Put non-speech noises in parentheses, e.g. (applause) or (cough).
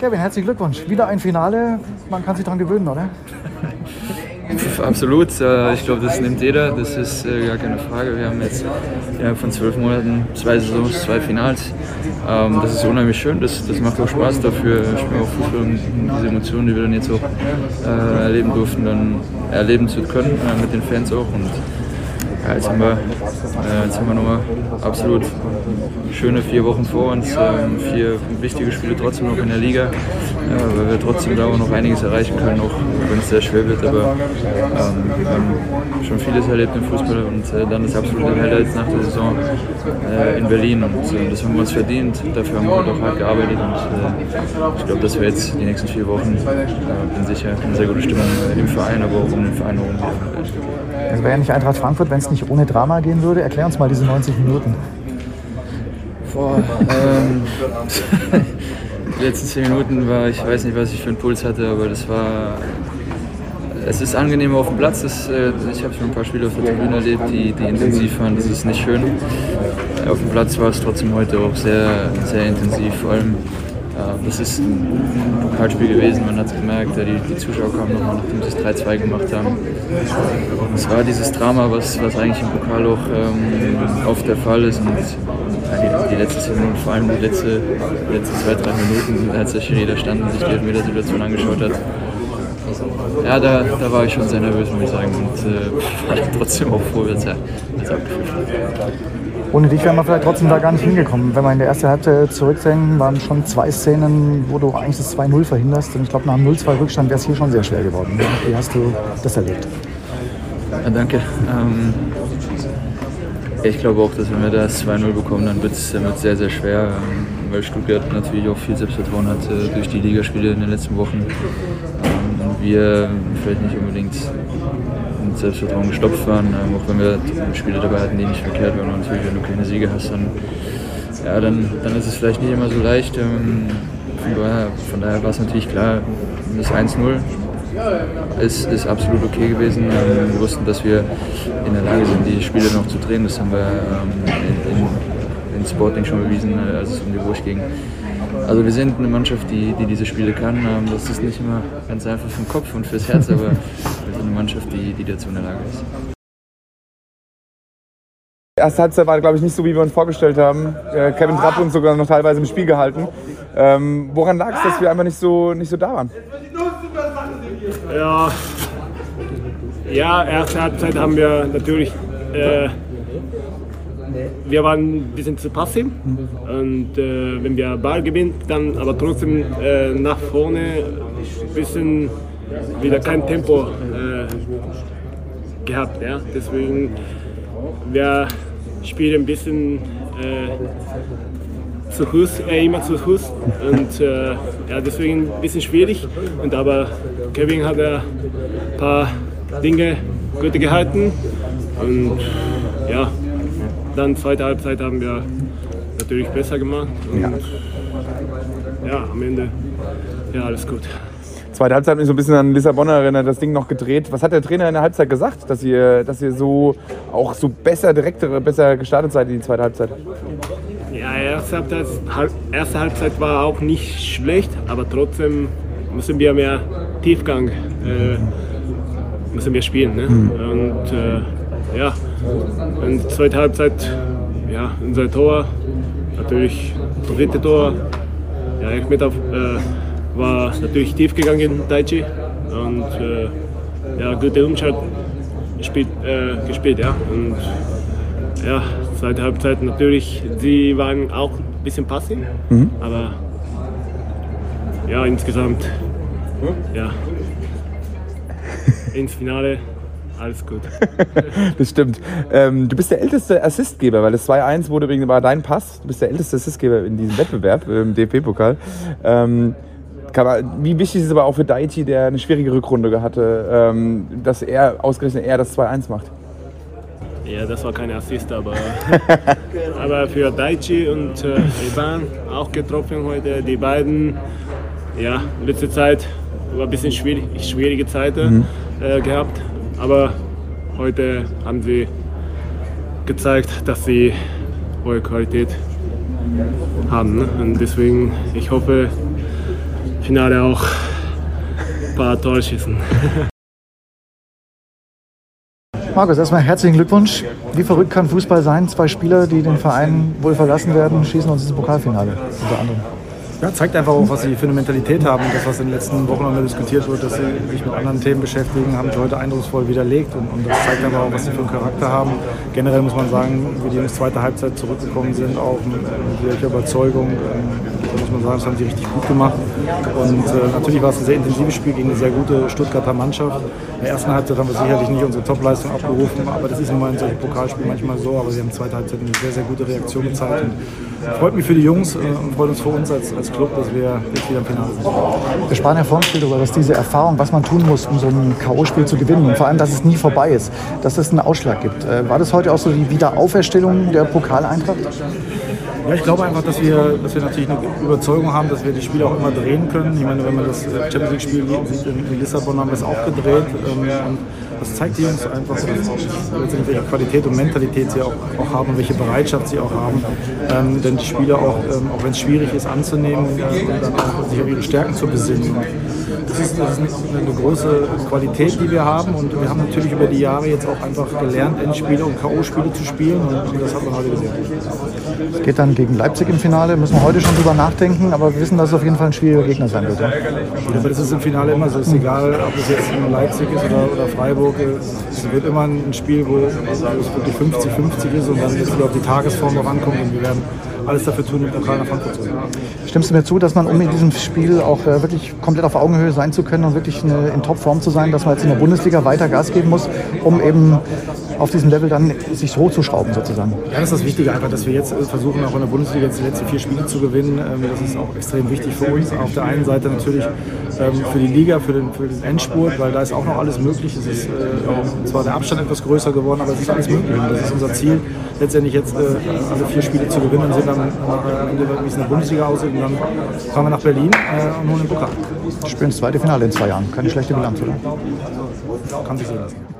Kevin, herzlichen Glückwunsch. Wieder ein Finale. Man kann sich daran gewöhnen, oder? Absolut. Äh, ich glaube, das nimmt jeder. Das ist äh, gar keine Frage. Wir haben jetzt ja, von zwölf Monaten zwei Saisons, zwei Finals. Ähm, das ist unheimlich schön. Das, das macht auch Spaß dafür. Ich spiele auch Fußball und diese Emotionen, die wir dann jetzt auch äh, erleben durften, dann erleben zu können mit den Fans auch. Und ja, jetzt haben wir, äh, jetzt haben wir nochmal absolut schöne vier Wochen vor uns, ähm, vier wichtige Spiele trotzdem noch in der Liga, ja, weil wir trotzdem da auch noch einiges erreichen können, auch wenn es sehr schwer wird. Aber ähm, wir haben schon vieles erlebt im Fußball und äh, dann das absolute Highlight nach der Saison äh, in Berlin und äh, das haben wir uns verdient. Dafür haben wir auch hart gearbeitet und äh, ich glaube, dass wir jetzt die nächsten vier Wochen, äh, bin sicher, eine sehr gute Stimmung im Verein, aber auch um den Verein herum. Es wäre ja nicht Eintracht Frankfurt, wenn es nicht ohne Drama gehen würde. Erklär uns mal diese 90 Minuten. Boah, ähm, die letzten 10 Minuten war, ich weiß nicht, was ich für einen Puls hatte, aber das war. Es ist angenehm auf dem Platz. Das, äh, ich habe schon ein paar Spiele auf der Tribüne erlebt, die, die intensiv waren. Das ist nicht schön. Auf dem Platz war es trotzdem heute auch sehr, sehr intensiv. Vor allem das ist ein Pokalspiel gewesen, man hat es gemerkt, die, die Zuschauer kamen nochmal, nachdem sie es 3-2 gemacht haben. Es war dieses Drama, was, was eigentlich im Pokal auch ähm, oft der Fall ist. Und die, die letzten 10 Minuten, vor allem die letzte, letzte zwei, drei Minuten, als der Schiri da stand und sich die Elfmeter-Situation angeschaut hat, ja, da, da war ich schon sehr nervös, muss ich sagen. Und äh, war (laughs) trotzdem auch froh, dass er abgeführt hat. Ohne dich wären wir vielleicht trotzdem da gar nicht hingekommen. Wenn wir in der ersten Halbzeit zurückdenken, waren schon zwei Szenen, wo du eigentlich das 2-0 verhinderst. Und ich glaube, nach dem 0-2 Rückstand wäre es hier schon sehr schwer geworden. Wie hast du das erlebt? Ja, danke. Ähm, ich glaube auch, dass wenn wir das 2-0 bekommen, dann wird es sehr, sehr schwer. Ähm, weil Stuttgart natürlich auch viel Selbstvertrauen hat äh, durch die Ligaspiele in den letzten Wochen. Ähm, wir vielleicht nicht unbedingt mit Selbstvertrauen gestopft waren, ähm, auch wenn wir Spiele dabei hatten, die nicht verkehrt waren. Und natürlich, wenn du keine Siege hast, dann, ja, dann, dann ist es vielleicht nicht immer so leicht. Ähm, von daher, daher war es natürlich klar, das 1-0 ist, ist absolut okay gewesen. Ähm, wir wussten, dass wir in der Lage sind, die Spiele noch zu drehen. Das haben wir in, in, in Sporting schon bewiesen, äh, als es um die Wurst ging. Also wir sind eine Mannschaft, die, die diese Spiele kann. Das ist nicht immer ganz einfach für den Kopf und fürs Herz, aber (laughs) wir sind eine Mannschaft, die, die dazu in der Lage ist. Die erste Halbzeit war, glaube ich, nicht so, wie wir uns vorgestellt haben. Äh, Kevin Trapp uns sogar noch teilweise im Spiel gehalten. Ähm, woran lag es, dass wir einfach nicht so, nicht so da waren? Ja, ja erste Halbzeit haben wir natürlich äh, wir waren ein bisschen zu passiv. Und äh, wenn wir Ball gewinnen, dann aber trotzdem äh, nach vorne ein bisschen wieder kein Tempo äh, gehabt. Ja? Deswegen wir spielen ein bisschen äh, zu Fuß, äh, immer zu Fuß. Und äh, ja, deswegen ein bisschen schwierig. Und aber Kevin hat ein paar Dinge gut gehalten. Und ja, dann zweite Halbzeit haben wir natürlich besser gemacht. Und ja. ja, am Ende, ja, alles gut. Zweite Halbzeit hat mich so ein bisschen an Lissabon erinnert, das Ding noch gedreht. Was hat der Trainer in der Halbzeit gesagt, dass ihr, dass ihr so auch so besser, direkter, besser gestartet seid in die zweite Halbzeit? Ja, erste Halbzeit, erste Halbzeit war auch nicht schlecht, aber trotzdem müssen wir mehr Tiefgang äh, müssen wir spielen. Ne? Mhm. Und äh, ja, in der zweiten Halbzeit, ja, unser Tor, natürlich dritte Tor, ja, Elfmeter äh, war natürlich tief gegangen, Daichi. Und äh, ja, gute Umschalt gespielt, äh, gespielt, ja. Und ja, zweite Halbzeit natürlich, sie waren auch ein bisschen passiv, mhm. aber ja, insgesamt, ja, (laughs) ins Finale alles gut. (laughs) das stimmt. Ähm, du bist der älteste Assistgeber, weil das 2-1 wurde wegen war dein Pass. Du bist der älteste Assistgeber in diesem Wettbewerb im DFB-Pokal. Ähm, wie wichtig ist es aber auch für Daichi, der eine schwierige Rückrunde hatte, ähm, dass er ausgerechnet er das 2-1 macht? Ja, das war kein Assist, aber, (laughs) aber für Daichi und äh, Ivan auch getroffen heute. Die beiden, ja, letzte Zeit war ein bisschen schwierig, schwierige Zeit mhm. äh, gehabt. Aber heute haben sie gezeigt, dass sie hohe Qualität haben. Ne? Und deswegen, ich hoffe, Finale auch ein paar Tore schießen. (laughs) Markus, erstmal herzlichen Glückwunsch. Wie verrückt kann Fußball sein? Zwei Spieler, die den Verein wohl verlassen werden, schießen uns ins Pokalfinale unter anderem. Ja, zeigt einfach auch, was sie für eine Mentalität haben das, was in den letzten Wochen mal diskutiert wird, dass sie sich mit anderen Themen beschäftigen, haben sie heute eindrucksvoll widerlegt und, und das zeigt einfach auch, was sie für einen Charakter haben. Generell muss man sagen, wie die Jungs zweite Halbzeit zurückgekommen sind, auch mit, mit welcher Überzeugung, ähm, da muss man sagen, das haben sie richtig gut gemacht. Und äh, natürlich war es ein sehr intensives Spiel gegen eine sehr gute Stuttgarter Mannschaft. In der ersten Halbzeit haben wir sicherlich nicht unsere Topleistung abgerufen, aber das ist immer in solchen Pokalspielen manchmal so. Aber sie haben in der zweiten Halbzeit eine sehr, sehr gute Reaktion gezeigt. Und freut mich für die Jungs äh, und freut uns für uns als, als Club, dass wir jetzt wieder im Finale sind. Wir sprachen ja vor dem Spiel darüber, dass diese Erfahrung, was man tun muss, um so ein K.O.-Spiel zu gewinnen und vor allem, dass es nie vorbei ist, dass es einen Ausschlag gibt. Äh, war das heute auch so die Wiederauferstellung der Pokaleintracht? Ja, ich glaube einfach, dass wir, dass wir natürlich eine Überzeugung haben, dass wir die Spiele auch immer drehen können. Ich meine, wenn man das Champions League-Spiel sieht in Lissabon, haben wir es auch gedreht. Ähm, und das zeigt die Jungs einfach, welche Qualität und Mentalität sie auch, auch haben und welche Bereitschaft sie auch haben. Ähm, denn die Spieler auch, ähm, auch wenn es schwierig ist anzunehmen, äh, dann auch sich auf ihre Stärken zu besinnen. Das ist, das ist eine große Qualität, die wir haben und wir haben natürlich über die Jahre jetzt auch einfach gelernt, Endspiele und K.O.-Spiele zu spielen und das hat man heute gesehen. Es geht dann gegen Leipzig im Finale, müssen wir heute schon drüber nachdenken, aber wir wissen, dass es auf jeden Fall ein schwieriger Gegner sein wird. Ja? Aber das ist im Finale immer so, es ist egal, ob es jetzt nur Leipzig ist oder, oder Freiburg, es wird immer ein Spiel, wo es wirklich 50-50 ist und dann ist es auf die Tagesform noch ankommt und wir werden alles dafür tun, den Pokal nach Frankfurt zu bringen. Stimmst du mir zu, dass man, um in diesem Spiel auch äh, wirklich komplett auf Augenhöhe sein zu können und wirklich eine, in Topform zu sein, dass man jetzt in der Bundesliga weiter Gas geben muss, um eben auf diesem Level dann sich hochzuschrauben sozusagen? Ja, das ist das Wichtige einfach, dass wir jetzt versuchen, auch in der Bundesliga jetzt die letzten vier Spiele zu gewinnen. Ähm, Das ist auch extrem wichtig für uns. Auf der einen Seite natürlich ähm, für die Liga, für den, für den Endspurt, weil da ist auch noch alles möglich. Es ist äh, zwar der Abstand etwas größer geworden, aber es ist alles möglich. Und das ist unser Ziel, letztendlich jetzt äh, alle vier Spiele zu gewinnen und sind dann Ende, wie es in der Bundesliga aussieht. Und dann fahren wir nach Berlin äh, und holen den Pokal. Wir spielen das zweite Finale in zwei Jahren. Keine schlechte Bilanz, oder? Kann sich sehen lassen.